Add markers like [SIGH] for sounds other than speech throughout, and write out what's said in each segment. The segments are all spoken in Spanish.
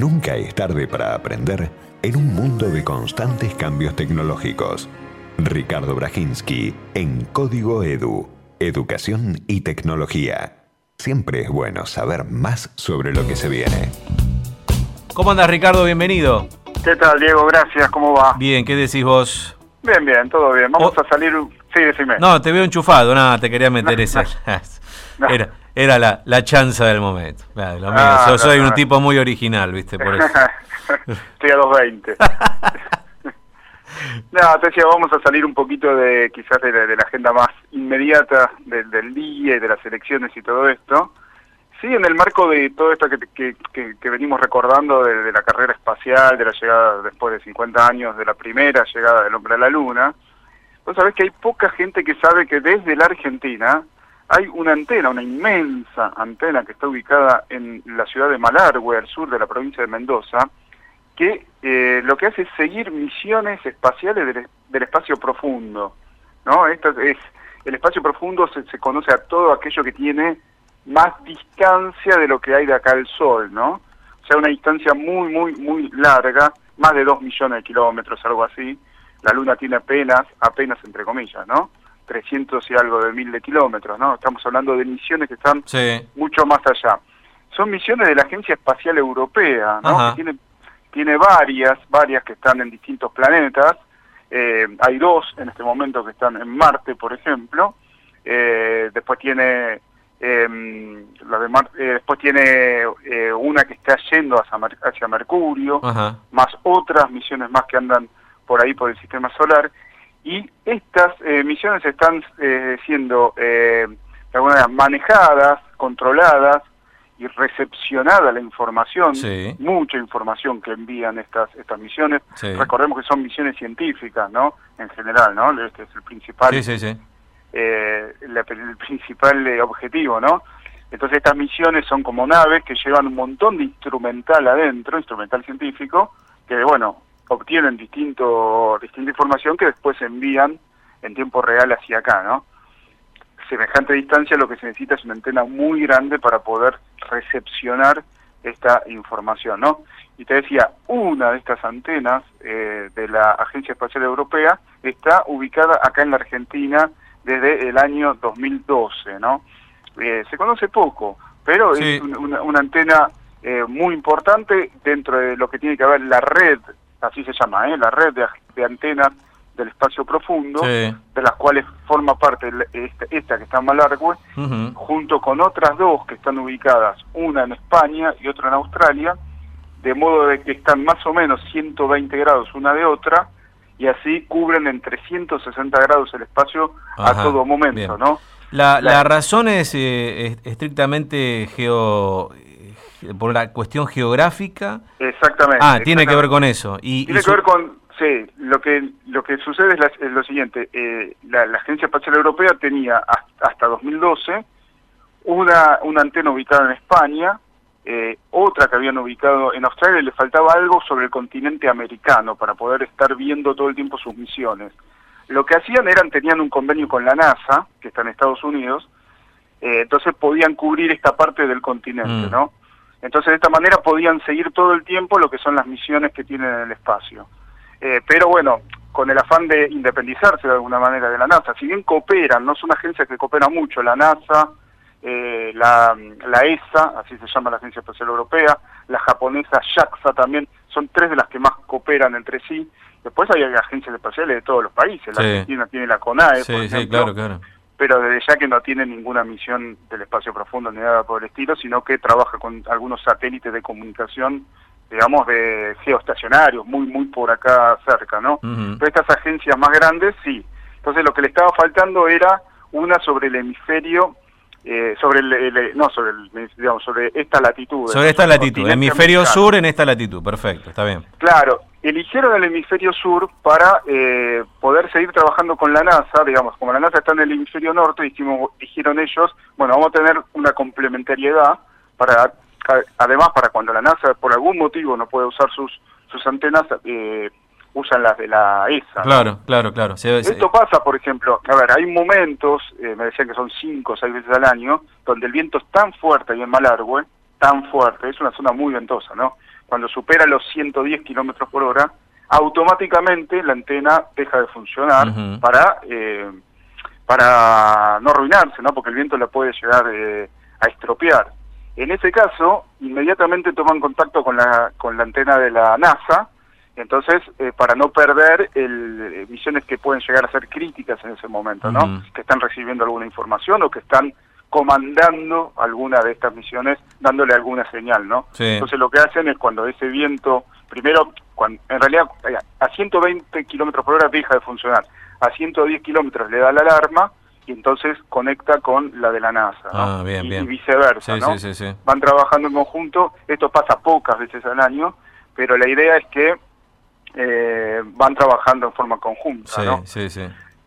Nunca es tarde para aprender en un mundo de constantes cambios tecnológicos. Ricardo Brajinski en Código Edu, Educación y Tecnología. Siempre es bueno saber más sobre lo que se viene. ¿Cómo andas, Ricardo? Bienvenido. ¿Qué tal, Diego? Gracias, ¿cómo va? Bien, ¿qué decís vos? Bien, bien, todo bien. Vamos Oh. a salir... Sí, decime. No, te veo enchufado, nada, te quería meter [LAUGHS] No. [LAUGHS] Era, era la, la chanza del momento. Claro, lo mío. Ah, no, soy no, un tipo muy original, ¿viste? Por eso. [LAUGHS] Estoy a 2.20. [LAUGHS] no, te decía, vamos a salir un poquito de quizás de la, de la agenda más inmediata del, del día y de las elecciones y todo esto. Sí, en el marco de todo esto que, que, que- que venimos recordando de, de la carrera espacial, de la llegada después de 50 años de la primera llegada del hombre a la luna, vos sabés que hay poca gente que sabe que desde la Argentina hay una antena, una inmensa antena que está ubicada en la ciudad de Malargüe, al sur de la provincia de Mendoza, que eh, lo que hace es seguir misiones espaciales del, del espacio profundo. ¿no? Esto es, el espacio profundo se, conoce a todo aquello que tiene más distancia de lo que hay de acá al Sol, ¿no? O sea, una distancia muy, muy, muy larga, más de dos millones de kilómetros, algo así. La Luna tiene apenas, apenas entre comillas, ¿no? 300 y algo de mil de kilómetros, ¿no? Estamos hablando de misiones que están Sí. mucho más allá. Son misiones de la Agencia Espacial Europea, ¿no? Ajá. Que tiene, tiene varias, varias que están en distintos planetas. Eh, hay dos en este momento que están en Marte, por ejemplo. Eh, después tiene eh, la de Mar- eh, después tiene eh, una que está yendo hacia, Mer- hacia Mercurio Ajá. más otras misiones más que andan por ahí por el sistema solar y estas eh, misiones están eh, siendo eh, de alguna manera manejadas, controladas y recepcionada la información, Sí. mucha información que envían estas estas misiones. Sí. Recordemos que son misiones científicas, ¿no? En general, ¿no? Este es el principal sí. eh, la- el principal eh, objetivo, ¿no? Entonces estas misiones son como naves que llevan un montón de instrumental adentro, instrumental científico, que bueno, obtienen distinto, distinta información que después se envían en tiempo real hacia acá, ¿no? Semejante distancia lo que se necesita es una antena muy grande para poder recepcionar esta información, ¿no? Y te decía, una de estas antenas eh, de la Agencia Espacial Europea está ubicada acá en la Argentina desde el año 2012, ¿no? Eh, se conoce poco, pero Sí. es un- una, una antena eh, muy importante dentro de lo que tiene que ver la red, así se llama, ¿eh? la red de, antenas del espacio profundo, Sí. de las cuales forma parte el- esta, esta que está en Malargüe, Ujú. junto con otras dos que están ubicadas, una en España y otra en Australia, de modo de que están más o menos 120 grados una de otra, y así cubren en 360 grados el espacio Ajá, a todo momento, bien. ¿no? La, la La- razón es eh, es- estrictamente geo, por la cuestión geográfica. Exactamente. Ah, tiene que ver con eso. Y, Tiene y que ver con, sí, lo que lo que sucede es, la- es lo siguiente, eh, la, la Agencia Espacial Europea tenía hasta, hasta 2012 una, una antena ubicada en España, eh, otra que habían ubicado en Australia y le faltaba algo sobre el continente americano para poder estar viendo todo el tiempo sus misiones. Lo que hacían eran, tenían un convenio con la NASA, que está en Estados Unidos, eh, entonces podían cubrir esta parte del continente, Mm. ¿no? Entonces de esta manera podían seguir todo el tiempo lo que son las misiones que tienen en el espacio. Eh, pero bueno, con el afán de independizarse de alguna manera de la NASA, si bien cooperan, no son agencias que cooperan mucho, la NASA, eh, la, la ESA, así se llama la Agencia Espacial Europea, la japonesa JAXA también, son tres de las que más cooperan entre sí. Después hay agencias espaciales de todos los países, la Sí. Argentina tiene la CONAE, Sí, por sí, ejemplo, claro, claro. Pero desde ya que no tiene ninguna misión del espacio profundo ni nada por el estilo, sino que trabaja con algunos satélites de comunicación, digamos, de geoestacionarios, muy, muy por acá cerca, ¿no? Pero estas agencias más grandes, sí. Entonces lo que le estaba faltando era una sobre el hemisferio, eh, sobre el, el- no sobre el, digamos, sobre esta latitud. Sobre esta el latitud, continente hemisferio americano. sur en esta latitud, perfecto, está bien. Claro, eligieron el hemisferio sur para eh, poder seguir trabajando con la NASA, digamos, como la NASA está en el hemisferio norte, dijimos, dijeron ellos, bueno, vamos a tener una complementariedad para, además para cuando la NASA por algún motivo no puede usar sus sus antenas, eh, usan las de la ESA. ¿no? Claro, claro, claro. Esto pasa, por ejemplo, a ver, hay momentos, eh, me decían que son cinco o seis veces al año, donde el viento es tan fuerte ahí en Malargüe, tan fuerte, es una zona muy ventosa, ¿no? cuando supera los 110 kilómetros por hora, automáticamente la antena deja de funcionar para eh, para no arruinarse, ¿no? Porque el viento la puede llegar eh, a estropear. En ese caso, inmediatamente toman contacto con la con la antena de la NASA, entonces eh, para no perder el, eh, misiones que pueden llegar a ser críticas en ese momento, ¿no? Que están recibiendo alguna información o que están comandando alguna de estas misiones, dándole alguna señal, ¿no? Sí. Entonces lo que hacen es cuando ese viento, primero, cuan- en realidad eh, a 120 kilómetros por hora deja de funcionar, a 110 kilómetros le da la alarma y entonces conecta con la de la NASA, ¿no? Ah, bien, y, bien. y viceversa, Sí, ¿no? sí, sí, sí. Van trabajando en conjunto, esto pasa pocas veces al año, pero la idea es que eh, van trabajando en forma conjunta, Sí, ¿no? sí, sí.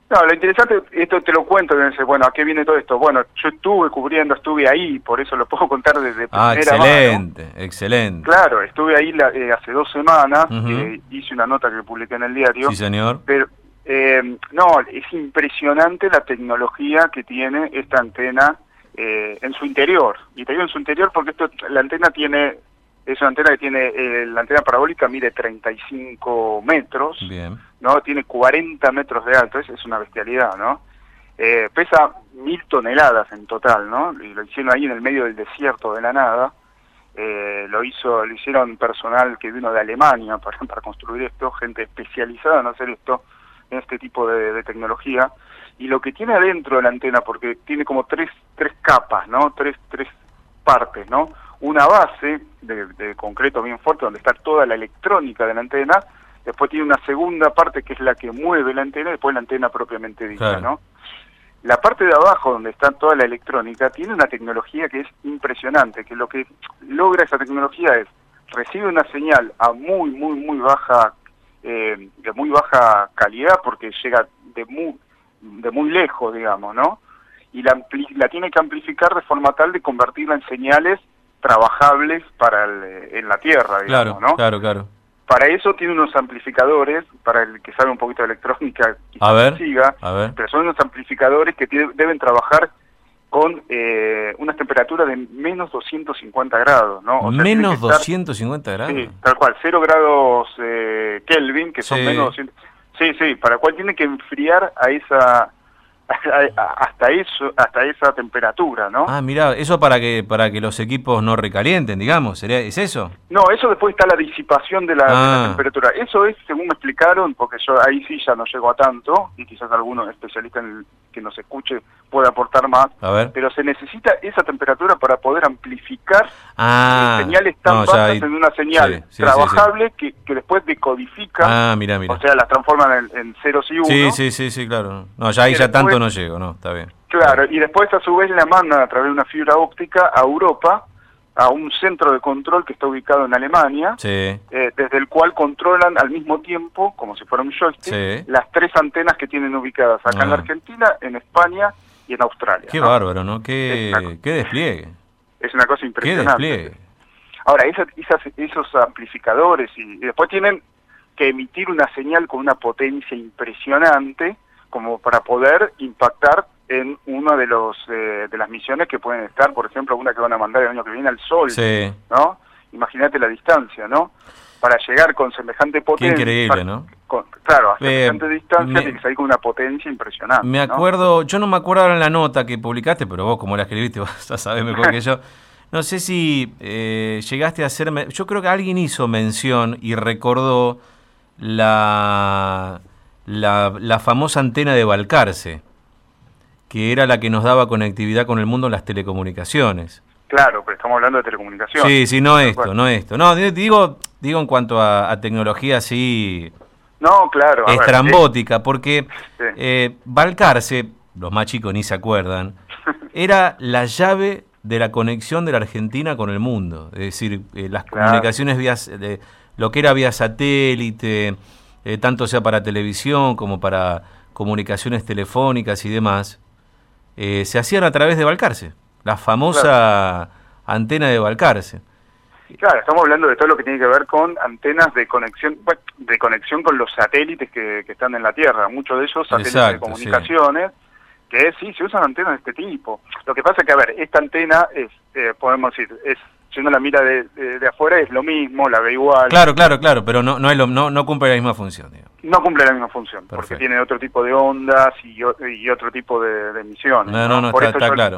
No, lo interesante, esto te lo cuento, bueno, ¿a qué viene todo esto? Bueno, yo estuve cubriendo, estuve ahí, por eso lo [LAUGHS] puedo contar desde Ah, primera mano. excelente, excelente. Claro, estuve ahí la- eh, hace dos semanas, eh, hice una nota que publiqué en el diario, Sí, señor. pero eh, no, es impresionante la tecnología que tiene esta antena eh, en su interior. Y te digo en su interior porque esto, la antena tiene, es una antena que tiene, eh, la antena parabólica mide 35 metros, Bien. ¿no? Tiene 40 metros de alto, es, es una bestialidad, ¿no? Eh, pesa mil toneladas en total, ¿no? Y lo hicieron ahí en el medio del desierto de la nada. Eh, lo hizo, lo hicieron personal que vino de Alemania [LAUGHS] para, para construir esto, gente especializada en hacer esto, en este tipo de, de tecnología. Y lo que tiene adentro de la antena, porque tiene como tres, tres capas, ¿no? Tres, tres partes, ¿no? Una base de, de concreto bien fuerte donde está toda la electrónica de la antena, después tiene una segunda parte que es la que mueve la antena y después la antena propiamente dicha, Claro. ¿no? La parte de abajo, donde está toda la electrónica, tiene una tecnología que es impresionante, que lo que logra esa tecnología es, recibe una señal a muy, muy, muy baja, eh, de muy baja calidad, porque llega de muy, de muy lejos, digamos, ¿no? Y la, ampli- la tiene que amplificar de forma tal de convertirla en señales trabajables para el, eh, en la Tierra, digamos, Claro, ¿no? claro, claro. Para eso tiene unos amplificadores, para el que sabe un poquito de electrónica, quizás A ver, siga, a ver. pero son unos amplificadores que deben trabajar con eh, unas temperaturas de menos 250 grados, ¿no? O sea, Menos estar- 250 grados. Sí, tal cual, 0 grados eh, Kelvin, que son Sí. menos 200. Sí, sí, para cual tiene que enfriar a esa hasta eso, hasta esa temperatura, ¿no? Ah, mira, eso para que para que los equipos no recalienten, digamos, ¿sería es eso? No, eso después está la disipación de la, de la Ah. temperatura. Eso es, según me explicaron, porque yo ahí sí ya no llego a tanto, y quizás alguno especialista en el que nos escuche pueda aportar más, A ver. pero se necesita esa temperatura para poder amplificar Ah, eh, señales tan no, bajas ahí- en una señal sí, sí, sí, trabajable Que, que después decodifica, Ah, mira, mira. o sea, las transforman en, en ceros y unos. Sí, sí, sí, sí, claro. No, ya ahí ya tanto no llego, no, está bien. Claro, y después a su vez la mandan a través de una fibra óptica a Europa, a un centro de control que está ubicado en Alemania, Sí. eh, desde el cual controlan al mismo tiempo, como si fuera un joystick, Sí. las tres antenas que tienen ubicadas acá en la Ah. Argentina, en España y en Australia. Qué ¿no? bárbaro, ¿no? Qué, una- qué despliegue. Es una cosa Qué impresionante. despliegue. Ahora, esas, esas- esos amplificadores y, y después tienen que emitir una señal con una potencia impresionante como para poder impactar en una de los eh, de las misiones que pueden estar, por ejemplo, una que van a mandar el año que viene al Sol, Sí. ¿no? Imagínate la distancia, ¿no? Para llegar con semejante Qué potencia. increíble, ¿no? con- claro, a Eh, semejante distancia tiene que salir con una potencia impresionante. Me ¿no? acuerdo, yo no me acuerdo ahora en la nota que publicaste, pero vos como la escribiste [LAUGHS] vas a saber mejor que yo. [LAUGHS] No sé si eh, llegaste a hacerme, yo creo que alguien hizo mención y recordó la, la, la famosa antena de Balcarce, que era la que nos daba conectividad con el mundo en las telecomunicaciones. Claro, pero estamos hablando de telecomunicaciones. Sí, sí, no esto, Bueno. no esto. No, di- digo, digo en cuanto a, a tecnología así No, claro. a ver, estrambótica, porque Sí. eh, Balcarce, los más chicos ni se acuerdan, [LAUGHS] era la llave de la conexión de la Argentina con el mundo. Es decir, eh, las Claro. comunicaciones vía, de, lo que era vía satélite, eh, tanto sea para televisión como para comunicaciones telefónicas y demás, eh, se hacían a través de Balcarce, la famosa antena de Balcarce. Claro, estamos hablando de todo lo que tiene que ver con antenas de conexión, bueno, de conexión con los satélites que, que están en la Tierra. Muchos de ellos satélites de comunicaciones, que sí, se usan antenas de este tipo. Lo que pasa es que, a ver, esta antena es, eh, podemos decir, es si uno la mira de, de, afuera es lo mismo, la ve igual. Claro, claro, claro, pero no no es lo, no, no cumple la misma función. No cumple la misma función, porque tiene otro tipo de ondas y, y otro tipo de, emisiones. No, no, no, está, claro.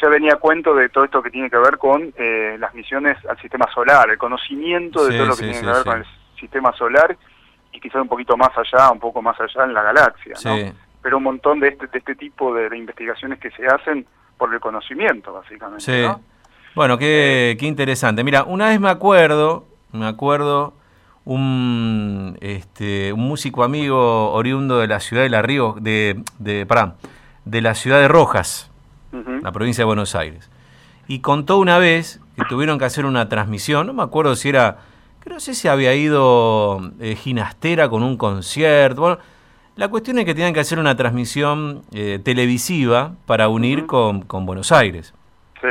Ya venía cuento de todo esto que tiene que ver con eh, las misiones al sistema solar, el conocimiento de todo lo que tiene que ver con el sistema solar y quizás un poquito más allá, un poco más allá en la galaxia, ¿no? Pero un montón de este, de este tipo de, investigaciones que se hacen por el conocimiento, básicamente. Sí. Bueno, qué, qué interesante. Mira, una vez me acuerdo, me acuerdo un, este, un músico amigo oriundo de la ciudad de La Río, de, de, de la ciudad de Rojas, la provincia de Buenos Aires. Y contó una vez que tuvieron que hacer una transmisión, no me acuerdo si era, creo no sé si había ido eh, Ginastera con un concierto. Bueno, la cuestión es que tenían que hacer una transmisión eh, televisiva para unir con, con Buenos Aires. Sí.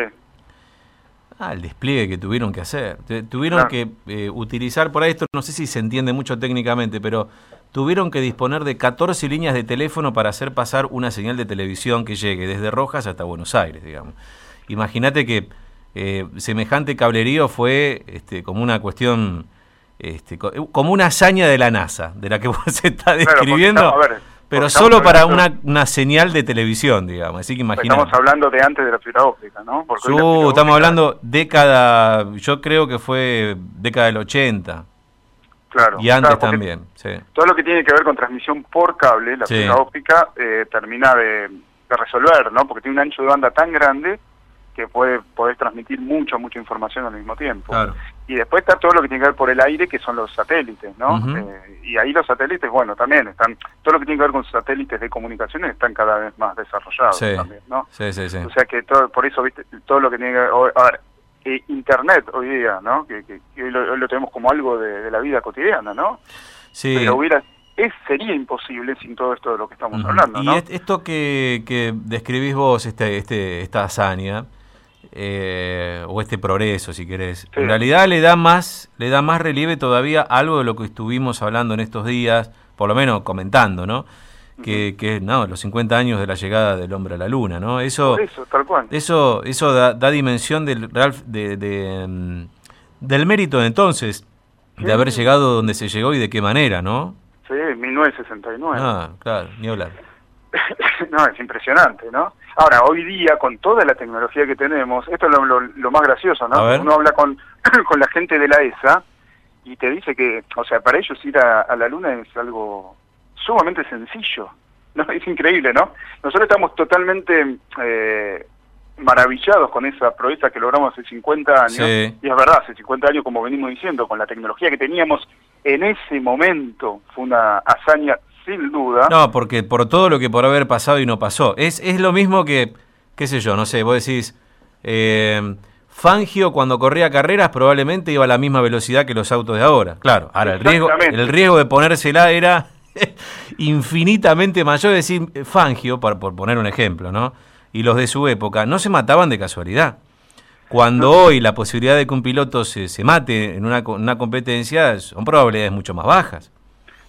Ah, el despliegue que tuvieron que hacer. Tuvieron que eh, utilizar, por ahí esto no sé si se entiende mucho técnicamente, pero tuvieron que disponer de 14 líneas de teléfono para hacer pasar una señal de televisión que llegue desde Rojas hasta Buenos Aires, digamos. Imagínate que eh, semejante cablerío fue este, como una cuestión, este, como una hazaña de la NASA, de la que [LAUGHS] vos se está describiendo pero solo para una, una, señal de televisión, digamos. Así que imagínate. Estamos hablando de antes de la fibra óptica, ¿no? Porque estamos hablando década, yo creo que fue década del 80. Claro. Y antes también, sí. Todo lo que tiene que ver con transmisión por cable, la fibra óptica, eh, termina de, de, resolver, ¿no? Porque tiene un ancho de banda tan grande que puede podés transmitir mucha, mucha información al mismo tiempo. Claro. Y después está todo lo que tiene que ver por el aire, que son los satélites, ¿no? Eh, y ahí los satélites, bueno, también están, todo lo que tiene que ver con satélites de comunicaciones están cada vez más desarrollados también, ¿no? Sí, sí, sí. O sea que todo, por eso, viste, todo lo que tiene que ver, a ver, eh, Internet hoy día, ¿no? Que, lo, tenemos como algo de, la vida cotidiana, ¿no? Sí. Pero hubiera, es, sería imposible sin todo esto de lo que estamos hablando, ¿no? Y esto que, que describís vos, este, este, esta hazaña, eh, o este progreso, si querés. En realidad le da más, le da más relieve todavía algo de lo que estuvimos hablando en estos días, por lo menos comentando, ¿no? Que, que no, los 50 años de la llegada del hombre a la luna, ¿no? Eso, eso, eso, da, da, dimensión del de, mm, del mérito de entonces, de haber llegado donde se llegó y de qué manera, ¿no? Sí, 1969. Ah, claro, ni hablar. [LAUGHS] no, es impresionante, ¿no? Ahora, hoy día, con toda la tecnología que tenemos, esto es lo, más gracioso, ¿no? Uno habla con, [CLEARS THROAT] con la gente de la ESA y te dice que, o sea, para ellos ir a, la Luna es algo sumamente sencillo, [LAUGHS] ¿no? Es increíble, ¿no? Nosotros estamos totalmente eh, maravillados con esa proeza que logramos hace 50 años, y es verdad, hace 50 años, como venimos diciendo, con la tecnología que teníamos en ese momento, fue una hazaña sin duda. No, porque por todo lo que por haber pasado y no pasó. Es, es lo mismo que, qué sé yo, no sé, vos decís, eh, Fangio cuando corría carreras probablemente iba a la misma velocidad que los autos de ahora. Claro, ahora el riesgo, el riesgo de ponérsela era [LAUGHS] infinitamente mayor. Es decir, Fangio, por, por poner un ejemplo, ¿no? Y los de su época no se mataban de casualidad. Cuando hoy la posibilidad de que un piloto se, se mate en una, una competencia son probabilidades mucho más bajas.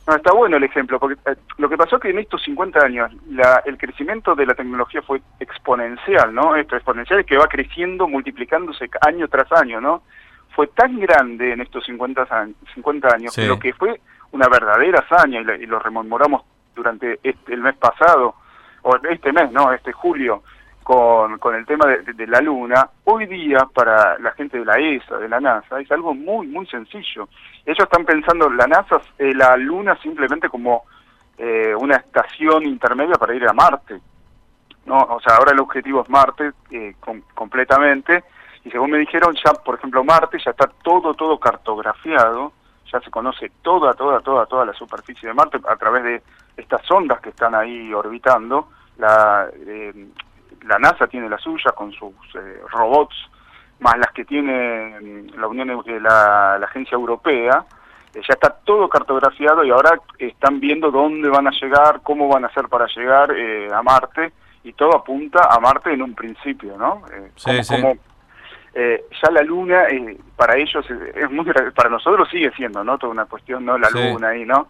No, está bueno el ejemplo, porque eh, lo que pasó es que en estos 50 años la, el crecimiento de la tecnología fue exponencial, ¿no? Esto exponencial es que va creciendo, multiplicándose año tras año, ¿no? Fue tan grande en estos 50 años, 50 años que lo que fue una verdadera hazaña, y, lo rememoramos durante este, el mes pasado, o este mes, ¿no? Este julio, con, con el tema de, la Luna, hoy día para la gente de la ESA, de la NASA, es algo muy, muy sencillo. Ellos están pensando la NASA, eh, la Luna simplemente como eh, una estación intermedia para ir a Marte. no O sea, ahora el objetivo es Marte eh, completamente, y según me dijeron, ya, por ejemplo, Marte ya está todo, todo cartografiado, ya se conoce toda, toda, toda, toda la superficie de Marte a través de estas ondas que están ahí orbitando, la, eh, la NASA tiene la suya con sus eh, robots, más las que tiene mm, la Unión, eh, la, Agencia Europea, eh, ya está todo cartografiado y ahora están viendo dónde van a llegar, cómo van a hacer para llegar a Marte y todo apunta a Marte en un principio, ¿no? como, ya la Luna para ellos es, muy para nosotros sigue siendo, ¿no? Toda una cuestión, ¿no? La Luna ahí, ¿no?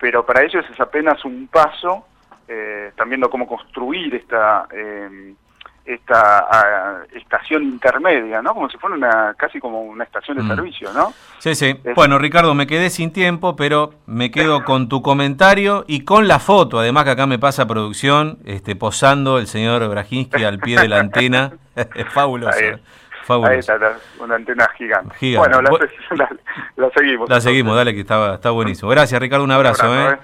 Pero para ellos es apenas un paso eh, están viendo cómo construir esta, eh, esta estación intermedia, ¿no? Como si fuera una casi como una estación de Mm. servicio, ¿no? Sí, sí. Es- Bueno, Ricardo, me quedé sin tiempo, pero me quedo con tu comentario y con la foto, además que acá me pasa producción, este, posando el señor Brajinski al pie de la antena. [LAUGHS] es fabuloso. Ahí- eh, Fabuloso. Ahí está, la- una antena gigante. Gigante. Bueno, la, Bu- [LAUGHS] la- la seguimos. La seguimos, dale, que está, está buenísimo. Gracias, Ricardo, un abrazo. abrazo, ¿eh? ¿eh?